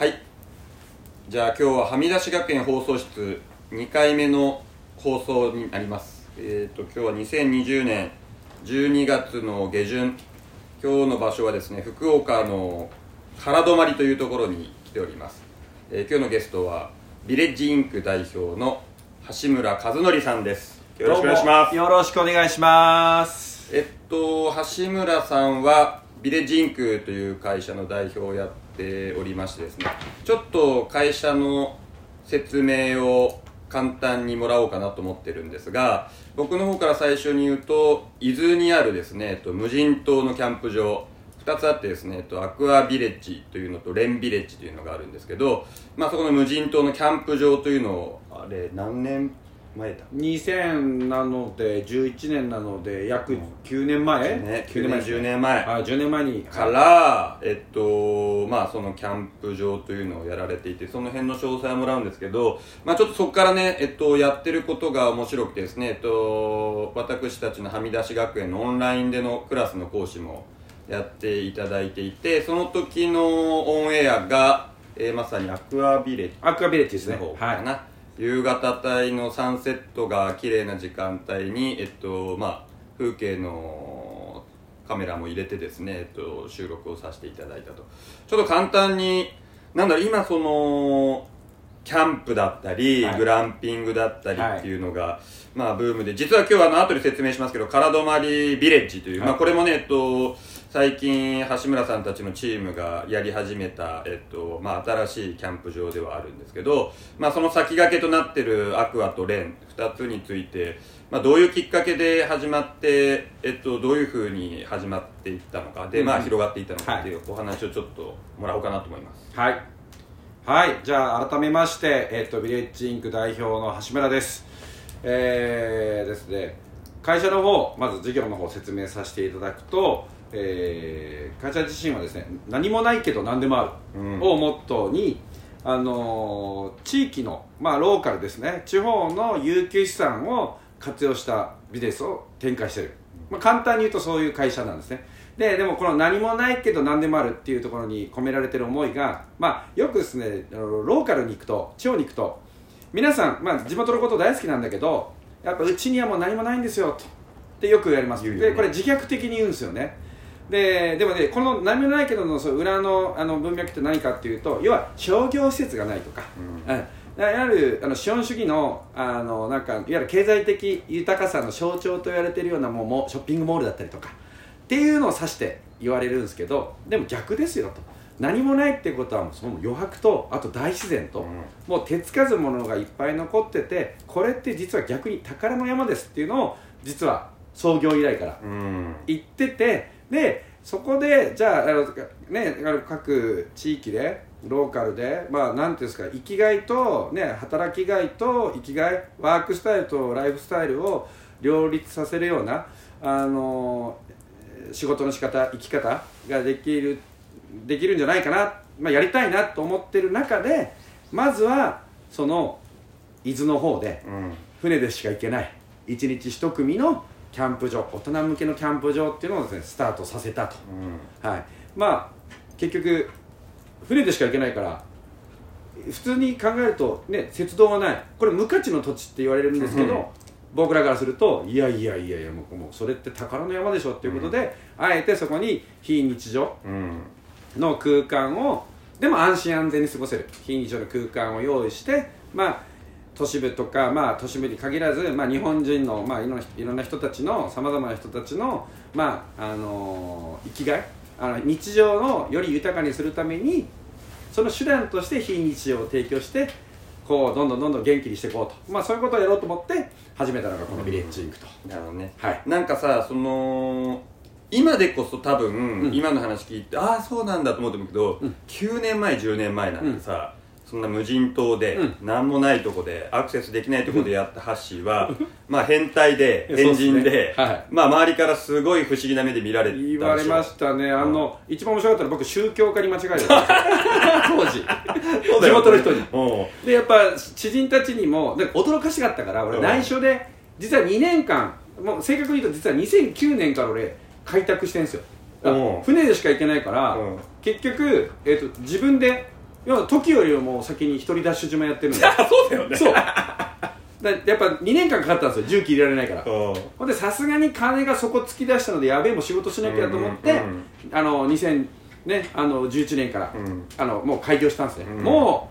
はい。じゃあ今日ははみ出し学園放送室2回目の放送になります。えっ、と今日は2020年12月の下旬。今日の場所はですね福岡の原泊というところに来ております、えー今日のゲストはビレッジインク代表の橋村和則さんです。よろしくお願いします。よろしくお願いします。えっと橋村さんはビレッジインクという会社の代表をやっておりましてですねちょっと会社の説明を簡単にもらおうかなと思ってるんですが僕の方から最初に言うと伊豆にあるですね、えっと、無人島のキャンプ場2つあってですね、と、アクアビレッジというのとレンビレッジというのがあるんですけど、まあ、そこの無人島のキャンプ場というのをあれ何年前だ。2000なので11年なので約9年前、ね。9年前10年前。あ10年前に。から、えっとまあ、そのキャンプ場というのをやられていてその辺の詳細をもらうんですけど、まあ、ちょっとそこからね、えっと、やってることが面白くてですね、えっと、私たちのはみ出し学園のオンラインでのクラスの講師もやっていただいていてその時のオンエアが、えーまさにアクアビレッジアクアビレッジですね。の方かはい。な、夕方帯のサンセットが綺麗な時間帯に、えっとまあ、風景のカメラも入れてですね、えっと、収録をさせていただいたと。ちょっと簡単になんだろう今そのキャンプだったり、はい。グランピングだったりはい。っていうのが、まあブームで実は今日はあの後で説明しますけど空泊まりビレッジという、はい。まあこれもねえっと最近橋村さんたちのチームがやり始めた、えっとまあ、新しいキャンプ場ではあるんですけど、まあ、その先駆けとなってるアクアとレン2つについて、まあ、どういうきっかけで始まって、えっと、どういうふうに始まっていったのかで、まあ、うん広がっていったのかっていうお話をちょっともらおうかなと思います。はい。はい。じゃあ改めまして、えっとビレッジインク代表の橋村です。えー、ですね。会社の方まず事業の方説明させていただくと、えー会社自身はですね何もないけど何でもある、うん。をモットーにあのー地域の、まあ、ローカルですね。地方の有給資産を活用したビジネスを展開している、まあ、簡単に言うとそういう会社なんですね。ででもこの何もないけど何でもあるっていうところに込められてる思いが、まあ、よくですねローカルに行くと地方に行くと皆さん、まあ、地元のこと大好きなんだけどやっぱうちにはもう何もないんですよと。ってよく言われます、ね。でこれ自虐的に言うんですよねででもねこの何もないけどのその裏のあの文脈って何かっていうと要は商業施設がないとか、うん。うん。いわゆるあの資本主義のあのなんかいわゆる経済的豊かさの象徴と言われているようなもうもうショッピングモールだったりとか。っていうのを指して言われるんですけどでも逆ですよと。何もないってことはもうその余白とあと大自然と、うん。もう手つかずものがいっぱい残っててこれって実は逆に宝の山ですっていうのを実は創業以来からうん。言っててでそこでじゃああの、ね、各地域でローカルでまあなんていうんですか生きがいと、ね、働きがいと生きがいワークスタイルとライフスタイルを両立させるようなあの仕事の仕方生き方ができるできるんじゃないかな、まあ、やりたいなと思ってる中でまずはその伊豆の方でうん。船でしか行けない1日1組のキャンプ場大人向けのキャンプ場っていうのをですねスタートさせたと、うん。はい、まあ結局船でしか行けないから普通に考えるとね鉄道がない。これ無価値の土地って言われるんですけど、うん。僕らからするといやいやいやいやもうもうそれって宝の山でしょっていうことで、あえてそこに非日常うん。の空間をでも安心安全に過ごせる。非日常の空間を用意してまあ都市部とか、まあ、都市部に限らず、まあ、日本人の、まあ、いろんないろんな人たちのさまざまな人たちの、まああの生きがいあの日常をより豊かにするためにその手段として非日常を提供してこうどんどんどんどん元気にしていこうと、まあ、そういうことをやろうと思って始めたのがこのビレッジインクと、なるほどね。はい。なんかさその今でこそ多分、うん。今の話聞いてああそうなんだと思ってるけど、うん。9年前10年前なんてさ、そんな無人島で、うん。何もないとこでアクセスできないとこでやったハッシーは、まあ変態で変人で、はいまあ周りからすごい不思議な目で見られたでしょ言われましたね、あの一番面白かったのは僕宗教家に間違えた 当時。地元の人に。でやっぱ知人たちにもで驚かしかったから俺うん。内緒で実は2年間もう正確に言うと実は2009年から俺開拓してるんですよ。船でしか行けないからうん。結局、えー、と自分でいや時よりも先に一人ダッシュ島やってるんで そうだよね。そう。だやっぱ2年間かかったんですよ。重機入れられないから。うん。ほんでさすがに金がそこ突き出したのでやべえもう仕事しなきゃと思って、うん。うんうんあの2000ねあの11年から、うん。あのもう開業したんですね、うん。も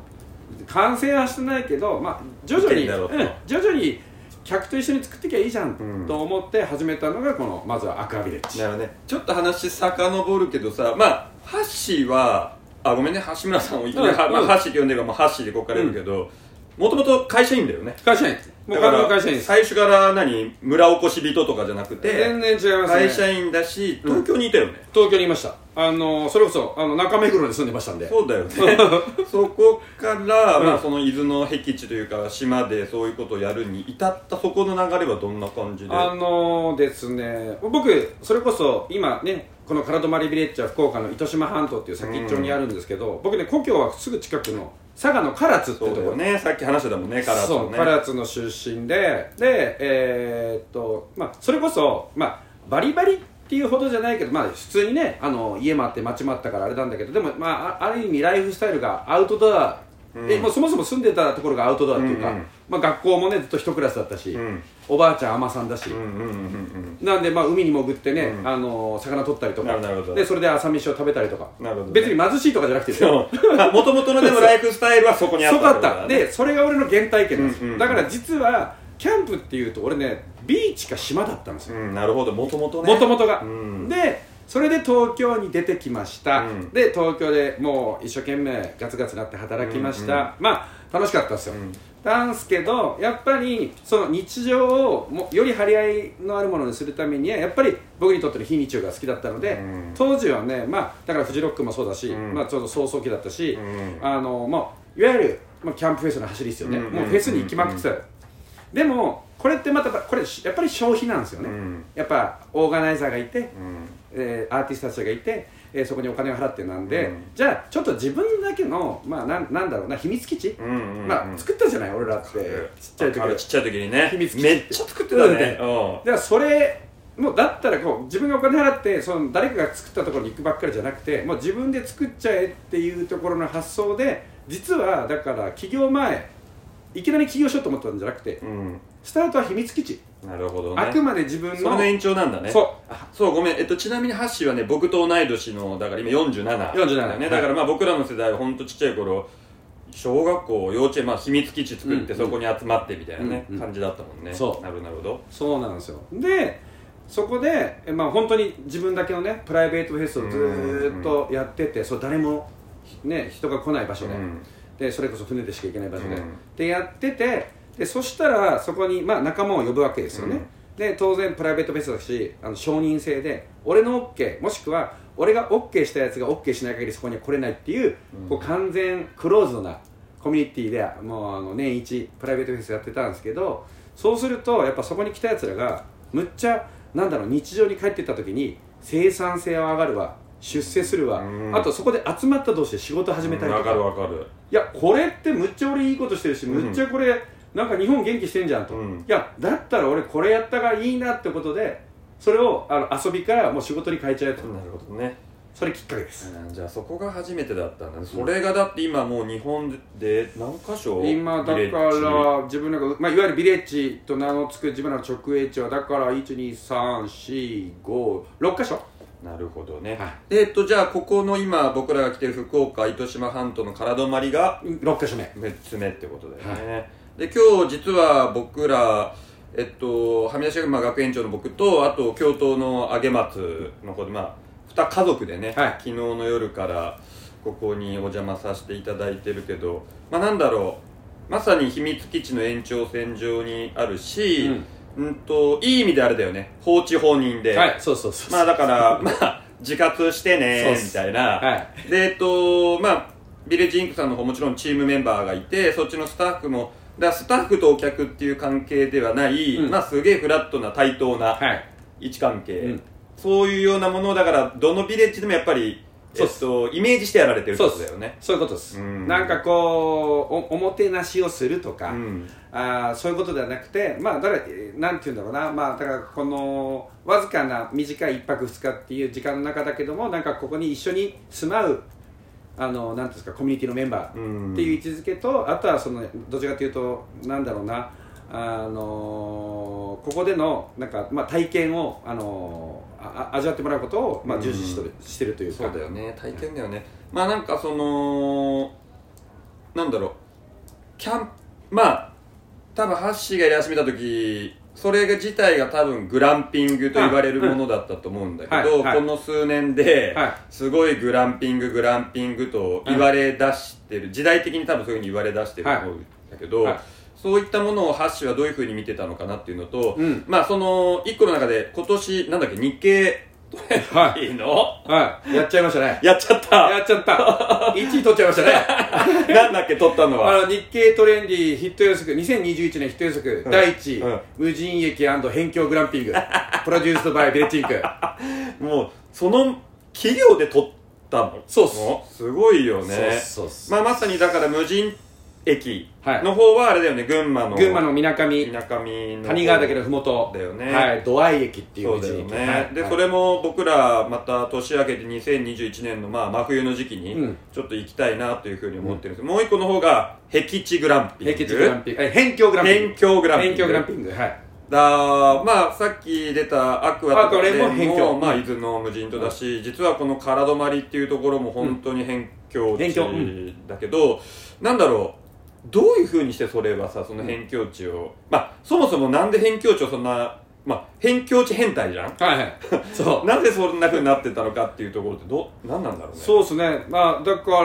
う完成はしてないけど、まあ、徐々に、うん徐々に客と一緒に作っていきゃいいじゃん、うん。と思って始めたのがこのまずはアクアビレッジ。なるほどね。ちょっと話遡るけどさまあハッシーはあごめんね。橋村さんをいきなり、うん。まあ、ハッシーって呼んでるからもうハッシーでここから言うけどもともと会社員だよね。会社員。もう会社員です。ら最初から何村おこし人とかじゃなくて全然違いますね。会社員だし東京にいたよね、東京にいました。あのそれこそあの中目黒に住んでましたんで。そうだよね。そこから、まあ、その伊豆の僻地というか島でそういうことをやるに至ったそこの流れはどんな感じで？あのですね。僕それこそ今ねこの唐泊ビレッジは福岡の糸島半島っていう先っちょにあるんですけど、僕ね故郷はすぐ近くの佐賀の唐津。ってところよねさっき話してたもんねカラーそうとね唐津の出身ででえーっとまあそれこそまあバリバリっていうほどじゃないけどまあ普通にねあの家もあって町もあったからあれなんだけどでもまああある意味ライフスタイルがアウトドア、うん。えもうそもそも住んでたところがアウトドアっていうか、うんうん。まあ、学校もねずっと一クラスだったし、うんおばあちゃん海女さんだし、なんでまあ海に潜ってね、うん。あの魚取ったりとか。でそれで朝飯を食べたりとか。なるほどね。別に貧しいとかじゃなくてですよもともとのでも ライフスタイルはそこにあったそこあった。でそれが俺の原体験なんです、だから実はキャンプっていうと俺ねビーチか島だったんですよ。うんなるほど。もともとね。もともとが、うん。でそれで東京に出てきました、うん。で東京でもう一生懸命ガツガツなって働きました、うんうんまあ楽しかったですよ、うんなんすけどやっぱりその日常をもより張り合いのあるものにするためにはやっぱり僕にとっての非日常が好きだったので、うん。当時はねまあだからフジロックもそうだし、うん。まあちょうど早々期だったし、うん。あのもういわゆる、まあ、キャンプフェスの走りですよね、うんもうフェスに行きまくってた。よ、でもこれってまたこれやっぱり消費なんですよね、うん。やっぱオーガナイザーがいて、うん。えーアーティストたちがいて、えーそこにお金を払ってなんで、うん。じゃあちょっと自分だけの、まあ、なんなんだろうな秘密基地、うんうんうんまあ、作ったじゃない俺らって。ちっちゃい時。はあちっちゃい時にね。秘密基地。めっちゃ作ってたね。だからそれもうだったらこう自分がお金払ってその誰かが作ったところに行くばっかりじゃなくてもう自分で作っちゃえっていうところの発想で実はだから起業前いきなり起業しようと思ったんじゃなくてうんうんスタートは秘密基地、なるほどね。あくまで自分の。それの延長なんだね。そう。あそうごめん、えっと、ちなみにハッシーはね僕と同い年のだから今47 47だよね、はい。だからまあ僕らの世代は本当ちっちゃい頃小学校幼稚園まあ秘密基地作ってうんそこに集まってみたいなね、うんうん。感じだったもんね。そう。なるほど。なるほどそうなんですよ。でそこで、えまあ、本当に自分だけのねプライベートフェスをずーっとやってて、そう誰も、ね、人が来ない場所で,、うん。でそれこそ船でしか行けない場所で、うん。でやっててでそしたらそこに、まあ、仲間を呼ぶわけですよね、で当然プライベートフェスだしあの承認制で俺の OK もしくは俺が OK したやつが OK しない限りそこには来れないっていう,、うん。こう完全クローズドなコミュニティでもうあの年一プライベートフェスやってたんですけどそうするとやっぱそこに来たやつらがむっちゃなんだろう日常に帰ってった時に生産性は上がるわ出世するわ、うん。あとそこで集まった同士で仕事始めたりとか、わかるわかる。いやこれってむっちゃ俺いいことしてるし、うん。むっちゃこれなんか日本元気してんじゃんと、うん。いやだったら俺これやったがいいなってことでそれをあの遊びからもう仕事に変えちゃえと、なるほどね。それきっかけです、うんじゃあそこが初めてだったんだね。それがだって今もう日本で何箇所今だから自分なんか、まあ、いわゆるビレッジと名の付く自分らの直営地はだから12345箇所。なるほどね、はい。えっとじゃあここの今僕らが来てる福岡糸島半島の空泊まりが6箇所目。6つ目ってことだよね、で今日実は僕らえっとはみ出しまあ学園長の僕とあと京都の揚松の方でまあ2家族でね、はい。昨日の夜からここにお邪魔させていただいてるけどまあなんだろうまさに秘密基地の延長線上にあるし、うん、といい意味であれだよね放置放任で、はいそうそうそうまあだから、まあ、自活してねみたいな。はい。で、えっと、まあ、ビレッジインクさんの方もちろんチームメンバーがいて、そっちのスタッフも、だスタッフとお客っていう関係ではない、うん。まあすげえフラットな対等なはい。位置関係、うん。そういうようなものをだから、どのビレッジでもやっぱり、えそうっす。っと、イメージしてやられてるってそうですことだよね。そういうことです、うん。なんかこうおおもてなしをするとか、うん。あーそういうことではなくてまあだからえーなんて言うんだろうな。まあだからこのわずかな短い1泊2日っていう時間の中だけどもなんかここに一緒に住まうあのなんですかコミュニティのメンバうん。ーっていう位置づけと、あとはそのどちらかというとなんだろうなあのここでのなんか、まあ、体験を、あのああ味わってもらうことを、まあ、重視しとる、してるというか。そうだよね体験だよね。まあなんかそのなんだろうキャンまあ多分ハッシーがやり始めた時それが自体が多分グランピングと言われるものだったと思うんだけど、この数年ではい。すごいグランピンググランピングと言われ出してる、時代的に多分そういうふうに言われ出してると思うんだけど、はい。そういったものをハッシュはどういうふうに見てたのかなっていうのと、うん。まあその一個の中で今年なんだっけ日経トレンディの、はい。やっちゃいましたね。やっちゃった。やっちゃった。1位取っちゃいましたね。なんだっけ撮ったのは。あの日経トレンディヒット予測2021年ヒット予測、うん。第1位、うん。無人駅辺境グランピング。プロデュースドバイビレッジインク。もうその企業で撮ったの？そうっす。もすごいよね。そうっすまあ、まさにだから無人駅はい。の方はあれだよね群馬の。群馬のみなかみ。みなかみの谷川岳のふもと。だよね。はい。土合駅っていうそうだよ無人駅ね、で、はい。はい。それも僕らまた年明けて2021年のまあ真冬の時期にうん。ちょっと行きたいなというふうに思ってるんです、もう一個の方が僻地グランピング。僻地グランピング。え辺境グランピング。辺境グランピング。辺境グランピング。はい。だまあさっき出たアクアとかでもまあ伊豆の無人島だし、実はこの唐泊っていうところも本当に辺境地だけど、なんだろうどういうふうにしてそれはさその辺境地を、まあそもそもなんで辺境地をそんなまあ辺境地変態じゃん？はいはい。そう。なぜそんなふうになってたのかっていうところってど何なんだろうね？そうですね。まあだから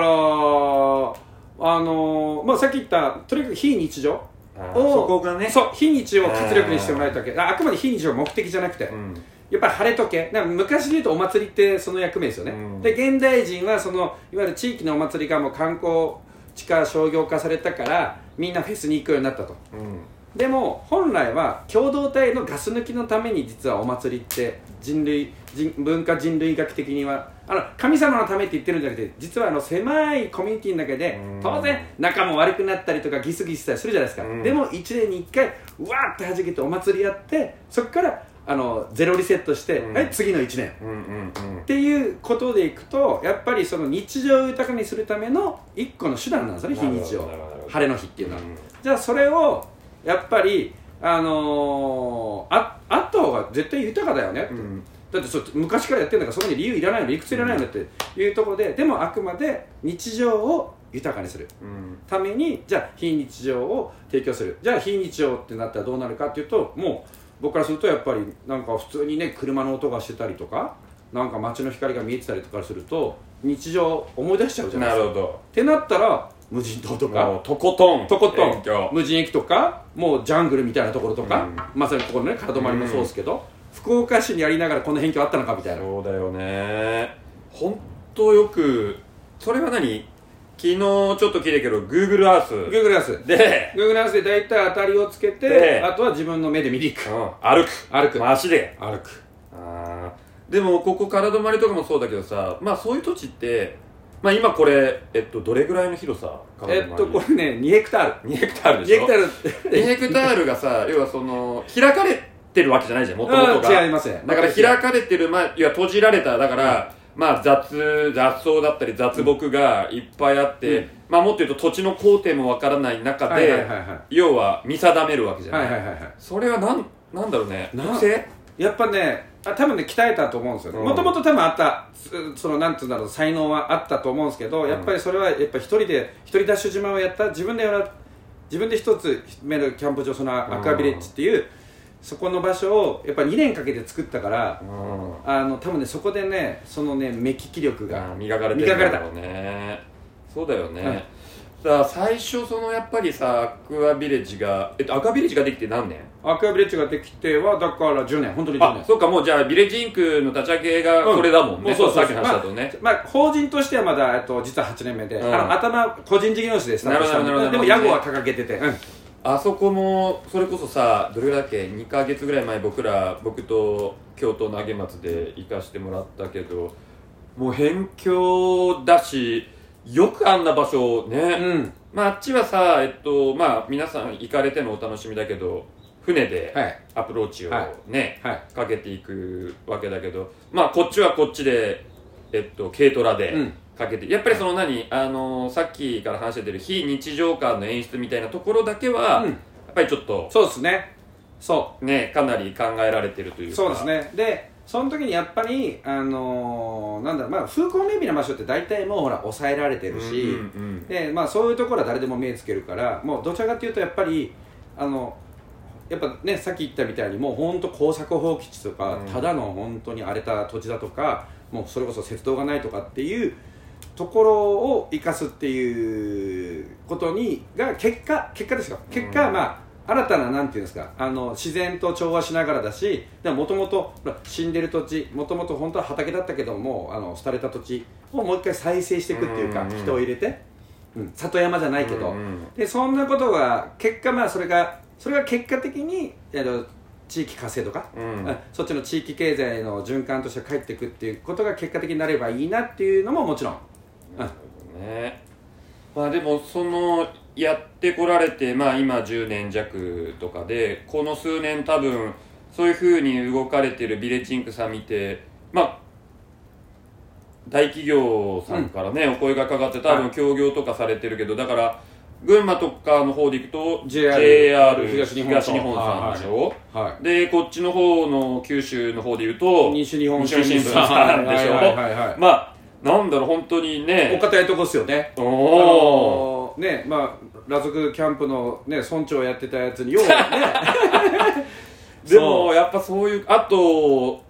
あのまあさっき言ったとにかく非日常あーそこがね。そう非日常を活力にしてもらいたわけああくまで非日常が目的じゃなくて、うん。やっぱり晴れとけなんか昔で言うとお祭りってその役目ですよね、うん。で現代人はそのいわゆる地域のお祭りがもう観光地化商業化されたからみんなフェスに行くようになったと。うん。でも本来は共同体のガス抜きのために実はお祭りって人類人文化人類学的にはあの神様のためって言ってるんじゃなくて実はあの狭いコミュニティの中でうん。当然仲も悪くなったりとかギスギスしたりするじゃないですか、うん。でも1年に1回うわーって弾けてお祭りやってそこからあのゼロリセットして、うん。はい次の1年。うんうんうん。っていうことでいくとやっぱりその日常を豊かにするための一個の手段なんですよね非日常なるほどなるほど。晴れの日っていうのは、うん。じゃあそれをやっぱりあのー、ああった方が絶対豊かだよね、うん。だってそう昔からやってるんだからそこに理由いらないの理屈いらないのっていうところで、でもあくまで日常を豊かにする。うん。ためにじゃあ非日常を提供する。じゃあ非日常ってなったらどうなるかっていうともう僕からするとやっぱりなんか普通にね車の音がしてたりとかなんか街の光が見えてたりとかすると日常思い出しちゃうじゃないですか。なるほど。ってなったら無人島ともかうとことんとことん無人駅とかもうジャングルみたいなところとか、うん。まさにここのね体まりもそうですけど、福岡市にやりながらこの辺境あったのかみたいな。そうだよね。本当よくそれは何？昨日ちょっと聞いたけど Google Earth Google Earth で、Google Earth で大体当たりをつけてであとは自分の目で見に行く。うん、歩く。歩く。まあ足で。歩く。あー。でもここ体止まりとかもそうだけどさまあそういう土地ってまあ今これえっとどれぐらいの広さえっとこれね2ヘクタール。2ヘクタール2でしょ？ヘクタール。2ヘクタールがさ 要はその開かれてるわけじゃないじゃんもともとが。うん違いますね。だから開かれてるまあいや閉じられただから、まあ雑雑草だったり雑木がいっぱいあって、うん。まあもっと言うと土地の工程もわからない中で、はいはいはいは要は見定めるわけじいゃな、はいいはいはいはい。それはなんなんだろうね。な特性やっぱねあ多分ね鍛えたと思うんですようん。もともと多分あったそそのなんていうんだろう才能はあったと思うんですけど、やっぱりそれはやっぱ一人で一人ダッシュ島をやった自分でやら自分で一つ目のキャンプ場そのアクアビレッジっていう、そこの場所をやっぱ2年かけて作ったからうん。あの多分ねそこでねそのね目利き力がが磨かれてるんだろうね。そうだよね、だから最初そのやっぱりさアクアビレッジがえっとアクアビレッジができて何年？アクアビレッジができてはだから10年。本当に10年。あそうかもうじゃあビレッジインクの立ち上げがこれだもんね、うそうそう。さっきの話だとね、まあ、まあ、法人としてはまだ、えっと、実は8年目で、うん。あの頭個人事業主でスタートしたなるほどなるほどでも屋号は掲げてて、うんあそこもそれこそさどれだっけ2か月ぐらい前僕ら僕と京都の揚松で行かしてもらったけどもう辺境だしよくあんな場所ね、うん。まああっちはさえっとまあ皆さん行かれてのお楽しみだけど船ではい。アプローチをね、はい。かけていくわけだけどまあこっちはこっちでえっと軽トラで、うんかけて。やっぱりその何、あのさっきから話してる非日常感の演出みたいなところだけは、うん。やっぱりちょっとそうですね。そねかなり考えられてるというか。うそうですね。でその時にやっぱりあのーなんだろうまあ風光明媚な場所って大体もうほら抑えられてるし、うんうんでまあ、そういうところは誰でも目つけるからもうどちらかというとやっぱりあのやっぱねさっき言ったみたいにもう本当耕作放棄地とか、うん。ただの本当に荒れた土地だとかもうそれこそ鉄道がないとかっていうところを生かすっていうことにが結果結果ですよ。結果、うん。まあ新たななんていうんですか。あの自然と調和しながらだしもともと死んでる土地もともと本当は畑だったけどもあの廃れた土地をもう一回再生していくっていうか、人を入れて、うん、里山じゃないけど、でそんなことが結果まあそれがそれが結果的にあの地域活性とか、うん。あそっちの地域経済の循環として帰っていくっていうことが結果的になればいいなっていうのももちろん、うんね。まあでもそのやってこられてまあ今10年弱とかでこの数年多分そういうふうに動かれてるビレッジインクさん見てまあ大企業さんからね、お声がかかって多分協業とかされてるけどだから群馬とかの方で行くと JR JR 東東日日本本さんでしょ、はでこっちの方の九州の方で言うとい、西日本新聞さん。でしょ、まあなんだろう本当におね堅いとこっすよね。おあおのねまあ裸族キャンプのね村長やってたやつにようね。でもやっぱそういうあと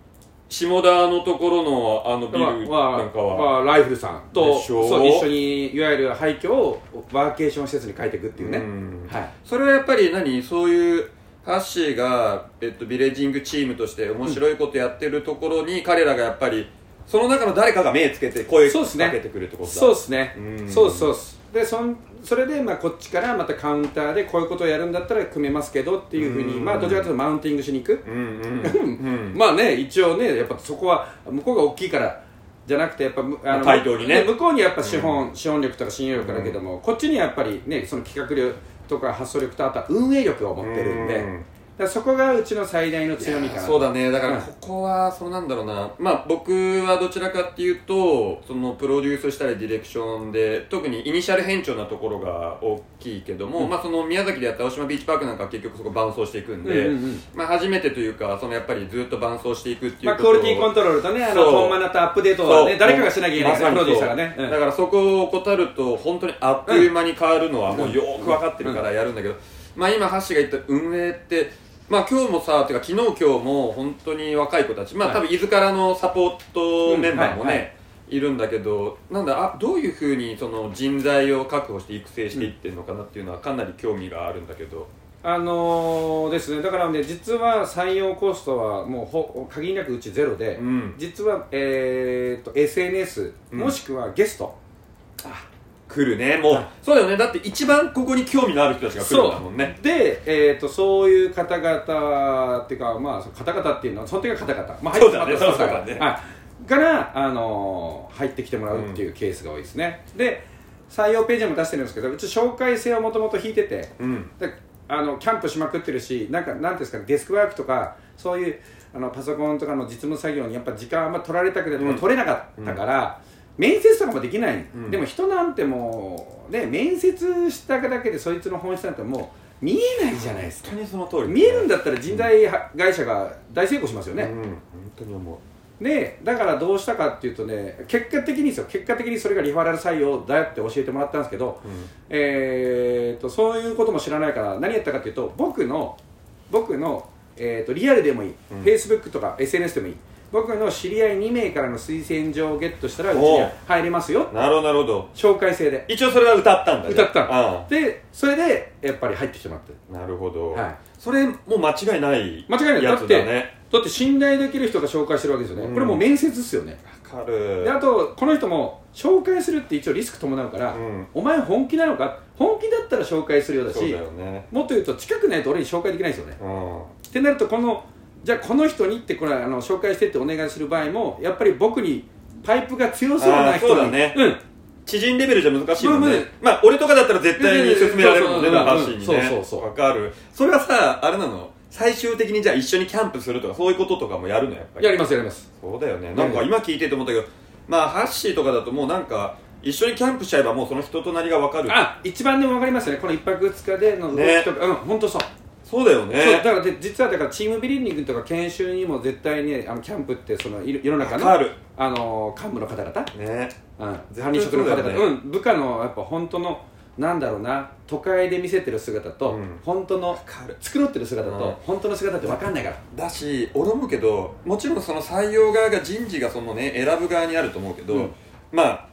下田のところのあのビルまあなんかは、まあ、ライフルさんとそう一緒にいわゆる廃墟をワーケーション施設に変えていくっていうね、うん。はい。それはやっぱり何？そういうハッシーが、えっと、ビレッジングチームとして面白いことやってるところに、彼らがやっぱりその中の誰かが目つけて声かそうですねけてくるってことだ。そうですね。うん。そうそうでそんそれでまあこっちからまたカウンターでこういうことをやるんだったら組めますけどっていうふうにうん。まあどちらかというとマウンティングしに行く。うんうん。う んまあね一応ねやっぱそこは向こうが大きいからじゃなくてやっぱむあ対等にね。向こうにやっぱ資本、資本力とか信用力だけども、こっちにやっぱりねその企画力とか発想力とあとは運営力を持ってるんで、うんだそこがうちの最大の強みかな。とそうだね。だからうん。ここはそうなんだろうな、まあ僕はどちらかっていうとそのプロデュースしたりディレクションで特にイニシャル編長なところが大きいけども、うん。まあその宮崎でやった青島ビーチパークなんかは結局そこ伴走していくんで、うんうんうん。まあ初めてというかそのやっぱりずっと伴走していくっていうまあ、ことをクオリティコントロールとねあのそう。コンマナとアップデートはね誰かがしなきゃいけないですプロデューサーがね、うん。だからそこを怠ると本当にあっという間に変わるのはもうよーく分かってるからやるんだけど、まあ今ハッシーが言った運営ってまあ今日もさてか昨日今日も本当に若い子たちまあはい。多分伊豆からのサポートメンバーもうんはいはねいるんだけどなんだあどういうふうにその人材を確保して育成していってるのかなっていうのはかなり興味があるんだけど。あのーですね。だからね実は採用コストはもうほ限りなくうちゼロで、うん。実は、えー、と SNS うん。もしくはゲスト、来るね。もうそうだよね。だって一番ここに興味のある人たちが来るんだもんね。で、えー、とそういう方々っていうか、まあ、方々っていうのはその時は方々、まあ、入ってそうだね。はい、から、あのー入ってきてもらうっていうケースが多いですね、で採用ページも出してるんですけどうち紹介制をもともと引いててうん。であのキャンプしまくってるしなんかなんですかねデスクワークとかそういうあのパソコンとかの実務作業にやっぱ時間あんま取られたくてもうん。取れなかったから、面接とかもできない、うん。でも人なんてもうね面接しただけでそいつの本質なんてもう見えないじゃないですか。本当にその通り。見えるんだったら人材会社が大成功しますよね、うん本当に思う。でだからどうしたかっていうとね結果的にですよ結果的にそれがリファラル採用だよって教えてもらったんですけど、えー、とそういうことも知らないから何やったかっていうと僕の僕の、えー、とリアルでもいい、うん。Facebook とか SNS でもいい僕の知り合い2名からの推薦状をゲットしたらうちに入れますよ。なるほどなるほど。紹介制で。一応それは歌ったんだね。歌った。あでそれでやっぱり入ってきてもらって。あなるほど、はい。それもう間違いない間違いない。やつだね。だって信頼できる人が紹介してるわけですよね、うん。これもう面接ですよね。わかる。であとこの人も紹介するって一応リスク伴うから、うん。お前本気なのか？本気だったら紹介するようだしそうだよね。もっと言うと近くないと俺に紹介できないですよね。うん。ってなるとこのじゃあこの人にってこれあの紹介してってお願いする場合もやっぱり僕にパイプが強そうな人だね。うん。知人レベルじゃ難しいもんね、まあまあまあ俺とかだったら絶対に勧められるもんねそうそうハッシーにね。そうそうそう。わかる。それはさあれなの？最終的にじゃあ一緒にキャンプするとかそういうこととかもやるの？やっぱり。やりますやります。そうだよね。なんか今聞いてて思ったけどまあハッシーとかだともうなんか一緒にキャンプしちゃえばもうその人となりが分かる。あ一番でも分かりますよね。この1泊2日での動ねきとか、うん本当そうそうだよね。だからで実はだからチームビリーディングとか研修にも絶対にあのキャンプってそのい世の中のあの幹部の方々、ね。うん、管理職の方々。ね。うん、部下のやっぱ本当のなんだろうな都会で見せてる姿と、うん。本当の繕ってる姿と、うん。本当の姿って分かんないから。だし俺思うけどもちろんその採用側が人事がそのね選ぶ側にあると思うけど、うん。まあ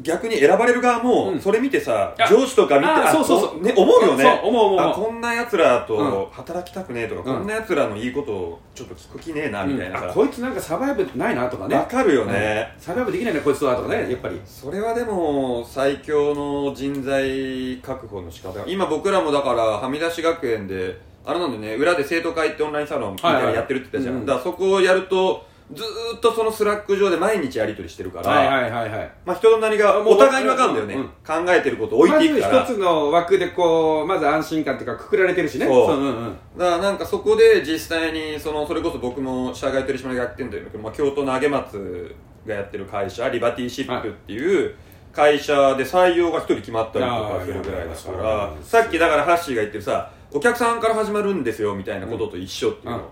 逆に選ばれる側うん。もそれ見てさ、あ上司とか見てあそうそうそう。こね、思うよね。こんなやつらうん。と働きたくねえとか、うん。こんなやつらのいいことをちょっと聞く気ねえなみたいなうん。こいつなんか survive ないなとかね。わかるよね、 survive できないなこいつとはとかね。やっぱり。それはでも最強の人材確保の仕方今僕らもだからはみ出し学園であれなんでね。裏で生徒会ってオンラインサロンみたいなのやってるって言ったじゃん、はいはいだからそこをやるとずーっとその Slack上で毎日やり取りしてるから、はいはいはいはい。まあ、人となりがお互いに分かるんだよね、うん。考えてることを置いていくから。まず一つの枠でこうまず安心感というかくくられてるしね。そう。うんうん。だからなんかそこで実際にそのそれこそ僕も社外取締役やってるんだけど、まあ、京都の上松がやってる会社リバティシップっていう会社で採用が一人決まったりとかするぐらいだかあーいらやさっきだからハッシーが言ってるさお客さんから始まるんですよみたいなことと一緒っていうの、うん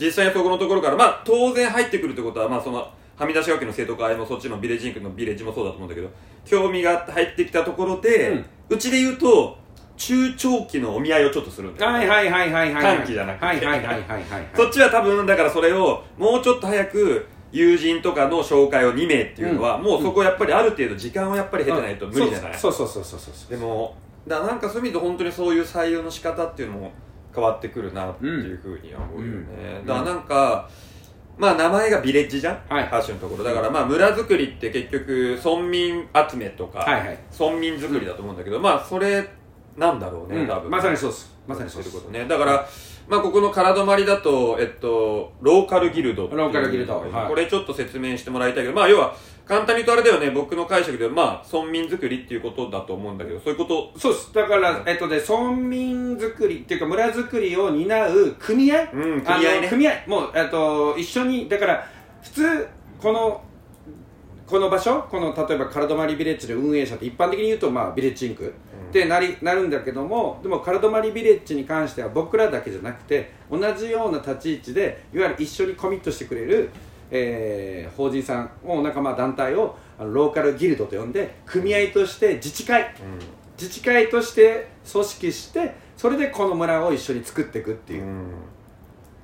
実際にそこのところからまあ当然入ってくるってことはまあそのはみ出し学園の生徒会もそっちのビレッジインクのビレッジもそうだと思うんだけど興味があって入ってきたところで、うちで言うと中長期のお見合いをちょっとするんだよね。はいはいはいはいはい。短期じゃなくて。はいはいはいはいはいそっちは多分だからそれをもうちょっと早く友人とかの紹介を2名っていうのは、うん。もうそこやっぱりある程度時間をやっぱり経てないと無理じゃない、そう。そうそうそうそうそうでもだなんかそういう意味で本当にそういう採用の仕方っていうのも変わってくるなっていうふうには思うよね、うん。だからなんかまあ名前がビレッジじゃん、はい。ハッシュのところ。だからまあ村づくりって結局村民集めとか、はいはい。村民づくりだと思うんだけど、まあそれなんだろうね、うん。多分。まさにそうです。まさにそうです。ことね。だから、まあ、ここの空泊まりだと、えっと、ローカルギルドローカルギルド。はい。これちょっと説明してもらいたいけど、まあ、要は簡単に言うとあれだよね僕の解釈では、まあ、村民づくりっていうことだと思うんだけどそういうこと？そうです。だから、えっとね、村民づくりっていうか村づくりを担う組合、うん組合ね。組合。もう、えっと、一緒にだから普通このこの場所？この例えばカラドマリビレッジの運営者って一般的に言うと、まあ、ビレッジインクってなりなるんだけどもでもカラドマリビレッジに関しては僕らだけじゃなくて同じような立ち位置でいわゆる一緒にコミットしてくれる、えー法人さんを仲間団体をローカルギルドと呼んで組合として自治会。自治会として組織してそれでこの村を一緒に作っていくっていう、うん。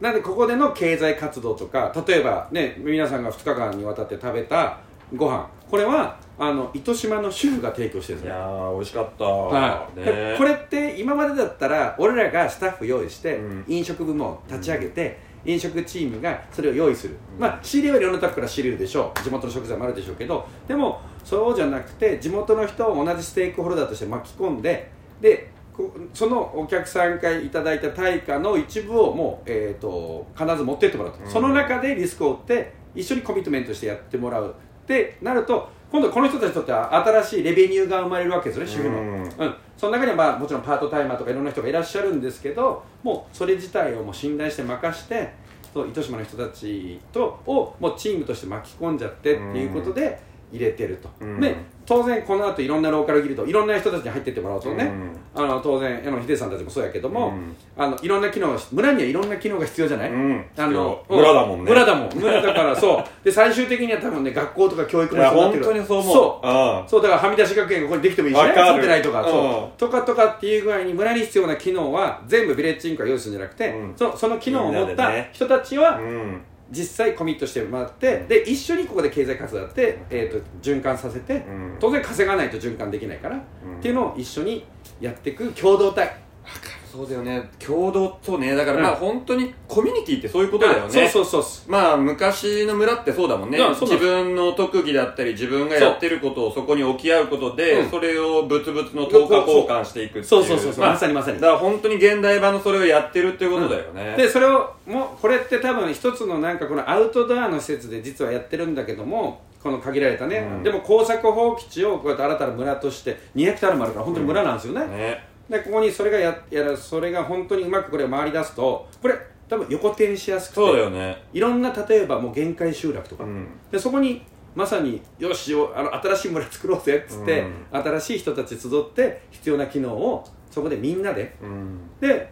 なんでここでの経済活動とか例えばね皆さんが2日間にわたって食べたご飯。これはあの糸島の主婦が提供してるんですねいやー美味しかった、はい。ね。これって今までだったら俺らがスタッフ用意して、うん。飲食部門立ち上げて、飲食チームがそれを用意する、まあ仕入れはいろんなとこから仕入れるでしょう。地元の食材もあるでしょうけど。でもそうじゃなくて地元の人を同じステークホルダーとして巻き込んででこそのお客さんからいただいた対価の一部をもう、えー、と必ず持ってってもらうと、うん。その中でリスクを負って一緒にコミットメントしてやってもらう。ってなると今度この人たちにとっては新しいレベニューが生まれるわけですよね主婦の、うん。うん、その中にはまあもちろんパートタイマーとかいろんな人がいらっしゃるんですけどもうそれ自体をもう信頼して任してそう糸島の人たちとをもうチームとして巻き込んじゃってっていうことで入れてると、うん。で当然この後いろんなローカルギルドいろんな人たちに入ってってもらおうとね、うん。あの当然矢野秀さんたちもそうやけども、うん。あのいろんな機能が村にはいろんな機能が必要じゃない、うん。あの村だもんね。村だもん。村だからそう。で最終的には多分ね学校とか教育もいや必要になってる。本当にそう思う。そう。あそうだからはみ出し学園がここにできてもいいしね。わかる。建ってないとか、う。ん。そうとかとかっていう具合に村に必要な機能は全部ビレッジインクが用意するんじゃなくて、うん。そその機能を持った人たちはうん実際コミットしてもらって、で一緒にここで経済活動やって、えー、と循環させて、ん。当然稼がないと循環できないから、ん。っていうのを一緒にやっていく共同体そうだよね。共同そうね。だからまあうん本当にコミュニティってそういうことだよね。そうそうそうまあ昔の村ってそうだもんね。うんそうなんです。自分の特技だったり自分がやってることをそこに置き合うことで、うん。それを物々の等価交換していくっていう。そうそうそうそう。まあまさにまさに。だから本当に現代版のそれをやってるっていうことだよね、でそれをもうこれって多分一つのなんかこのアウトドアの施設で実はやってるんだけどもこの限られたね、うん。でも耕作放棄地をこうやって新たな村として2ヘクタールもあるから本当に村なんですよね、ねでここにそれがややるそれが本当にうまくこれを回り出すとこれ多分横転しやすくてそうだよね。いろんな例えばもう限界集落とか、うん。でそこにまさによしよあの新しい村作ろうぜっつって、新しい人たち集って必要な機能をそこでみんなでうん。で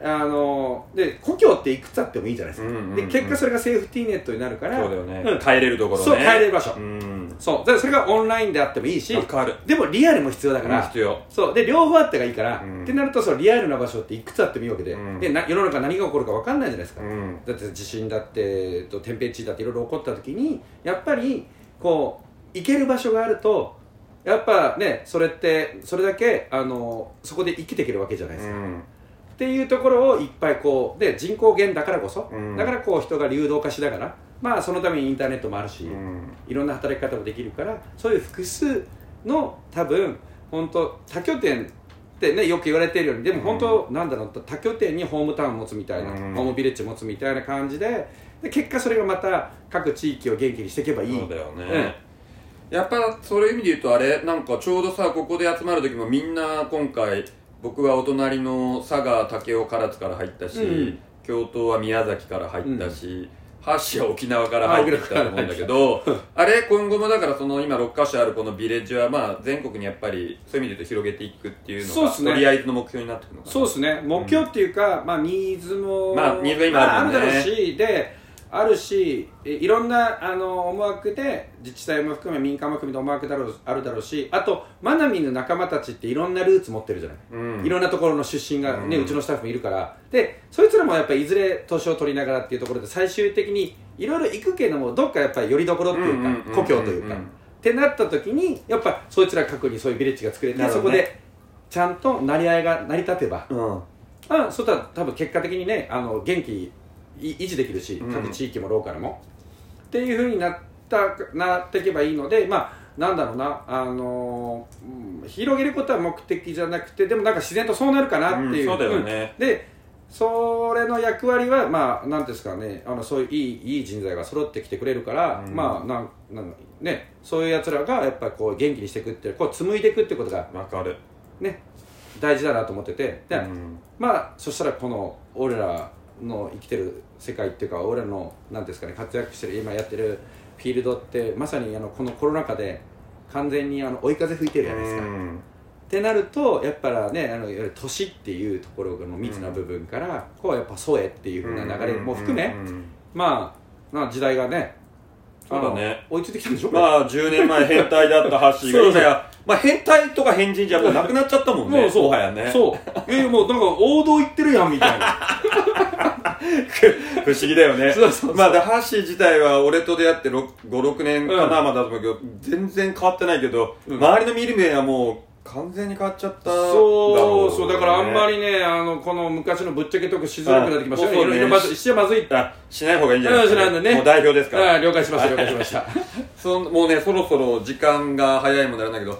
あので故郷っていくつあってもいいじゃないですか、うんうんうん。で結果それがセーフティーネットになるからそうだよね、うん。帰れるところね。そう帰れる場所。うん。そう。だからそれがオンラインであってもいいしわかる。でもリアルも必要だから、必要。そう。で両方あってがいいから、うん。ってなるとそのリアルな場所っていくつあってもいいわけで,、うん。でな世の中何が起こるか分かんないじゃないですか、うん。だって地震だってと天変地異だっていろいろ起こった時にやっぱりこう行ける場所があるとやっぱねそれってそれだけあのそこで生きていけるわけじゃないですか、うんっていうところをいっぱいこうで人口減だからこそ、うん。だからこう人が流動化しながらまあそのためにインターネットもあるし、うん。いろんな働き方もできるからそういう複数の多分本当多拠点ってねよく言われてるようにでも本当、なんだろう多拠点にホームタウンを持つみたいな、うん。ホームビレッジ持つみたいな感じでで結果それがまた各地域を元気にしていけばいい。そうだよね、やっぱそういう意味で言うとあれなんかちょうどさここで集まる時もみんな今回僕はお隣の佐賀武雄唐津から入ったし、うん。京都は宮崎から入ったし、ハッシーは沖縄から入ってきたと思うんだけどあれ今後もだからその今6カ所あるこのビレッジはまあ全国にやっぱりそういう意味で言うと広げていくっていうのがそうっすね。とりあえずの目標になってくるのかな。そうですね。目標っていうか、まあニーズもまあニーズが今あるね。だろうしであるしえいろんなあの思惑で自治体も含め民間も含めて思惑だろうあるだろうしあとマナミの仲間たちっていろんなルーツ持ってるじゃない、うん。いろんなところの出身がね、ううんちのスタッフもいるから。でそいつらもやっぱりいずれ年を取りながらっていうところで最終的にいろいろ行くけどもどっかやっぱりよりどころっていうか、うんうんうんうん故郷というか、ってなった時にやっぱそいつら各にそういうビレッジが作れて、ね。そこでちゃんと成り合いが成り立てば。うん。あそうしたら多分結果的にねあの元気い維持できるしうん。各地域もローカルも、っていうふうになったなっていけばいいのでまあなんだろうなあのーうん広げることは目的じゃなくてでもなんか自然とそうなるかなっていう、うんそうだよね。うん。でそれの役割はまあなんていうんですかねあのそういういいいい人材が揃ってきてくれるから、うん。まあなんなんねそういうやつらがやっぱりこう元気にしていくっていうこう紡いでいくってことがわかる、ね大事だなと思ってて。で、うん。まあそしたらこの俺らの生きてる世界っていうか俺らのなんていうんですかね活躍してる今やってるフィールドってまさにあのこのコロナ禍で完全にあの追い風吹いてるじゃないですか。うん。ってなるとやっぱらねあのいわゆる都市っていうところの密な部分から、こうやっぱ添えっていうふうな流れも含め、うんうんうん。まあまあ時代がねそうだね。追いついてきたんでしょうまあ10年前変態だったハッシーが そう。今や、まあ、変態とか変人じゃなくなっちゃったもんねもうそう。もはやね。そう。いやいやもうなんか王道行ってるやんみたいな 不思議だよね。そうそうそう。まあだハッシー自体は俺と出会って56年かな、うん。まだだと思うけど全然変わってないけど、うん。周りの見る目はもう完全に変わっちゃったそうそうだからあんまりりねあのこの昔のぶっちゃけトークしづらくなってきましたねいろいろまず一緒まずいってあしない方がいいんじゃないですか、うんしないね。もう代表ですから。了解しました了解しました。そんもうねそろそろ時間が早いもんなんだけど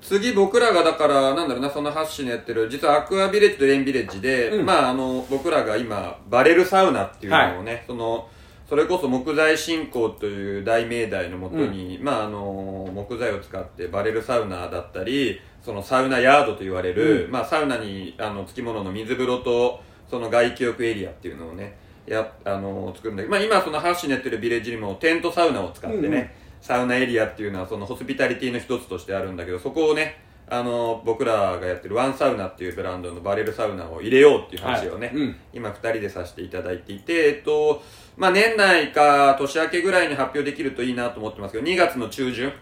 次僕らがだからなんだろうなそのハッシーのやってる実はアクアビレッジとレンビレッジで、うん。まああの僕らが今バレルサウナっていうのをね、そのそれこそ木材振興という大命題のもとに、まああの木材を使ってバレルサウナだったりそのサウナヤードと言われる、まあサウナにあのつきものの水風呂とその外気浴エリアっていうのをねやあの作るんだけど、まあ、今そのハッシーのやってるビレッジにもテントサウナを使ってね、サウナエリアっていうのはそのホスピタリティの一つとしてあるんだけどそこをねあの僕らがやってるワンサウナっていうブランドのバレルサウナを入れようっていう話をね、はい。うん。今2人でさせていただいていてえっとまあ年内か年明けぐらいに発表できるといいなと思ってますけど2月の中旬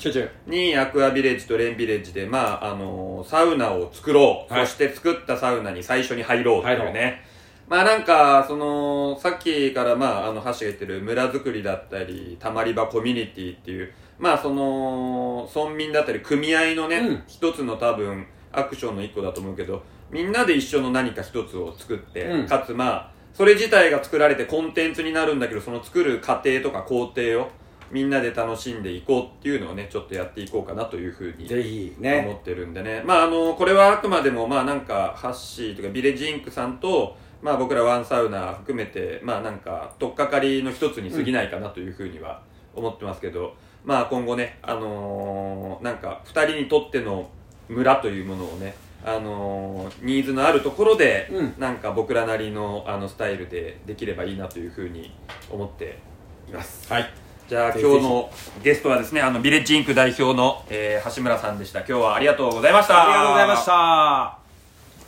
にアクアビレッジとレンビレッジで、まあ、あのサウナを作ろう、はい。そして作ったサウナに最初に入ろうっていう入ね。まあなんか、その、さっきからまあ、あの、橋が言ってる村づくりだったり、たまり場コミュニティっていう、まあその、村民だったり組合のね、うん。一つの多分、アクションの一個だと思うけど、みんなで一緒の何か一つを作って、うん。かつまあ、それ自体が作られてコンテンツになるんだけど、その作る過程とか工程をみんなで楽しんでいこうっていうのをね、ちょっとやっていこうかなというふうにぜひ思ねってるんでね。まああの、これはあくまでもまあなんか、ハッシーとかビレッジインクさんと、まあ僕らワンサウナ含めて、まあなんか、とっかかりの一つに過ぎないかなというふうには思ってますけど、まあ今後ね、あのーなんか、二人にとっての村というものをね、あのーニーズのあるところで、うん。なんか僕らなりのあのスタイルでできればいいなというふうに思っています。はい。じゃあ今日のゲストはですねあのビレッジインク代表の、えー橋村さんでした。今日はありがとうございました。ありがとうございました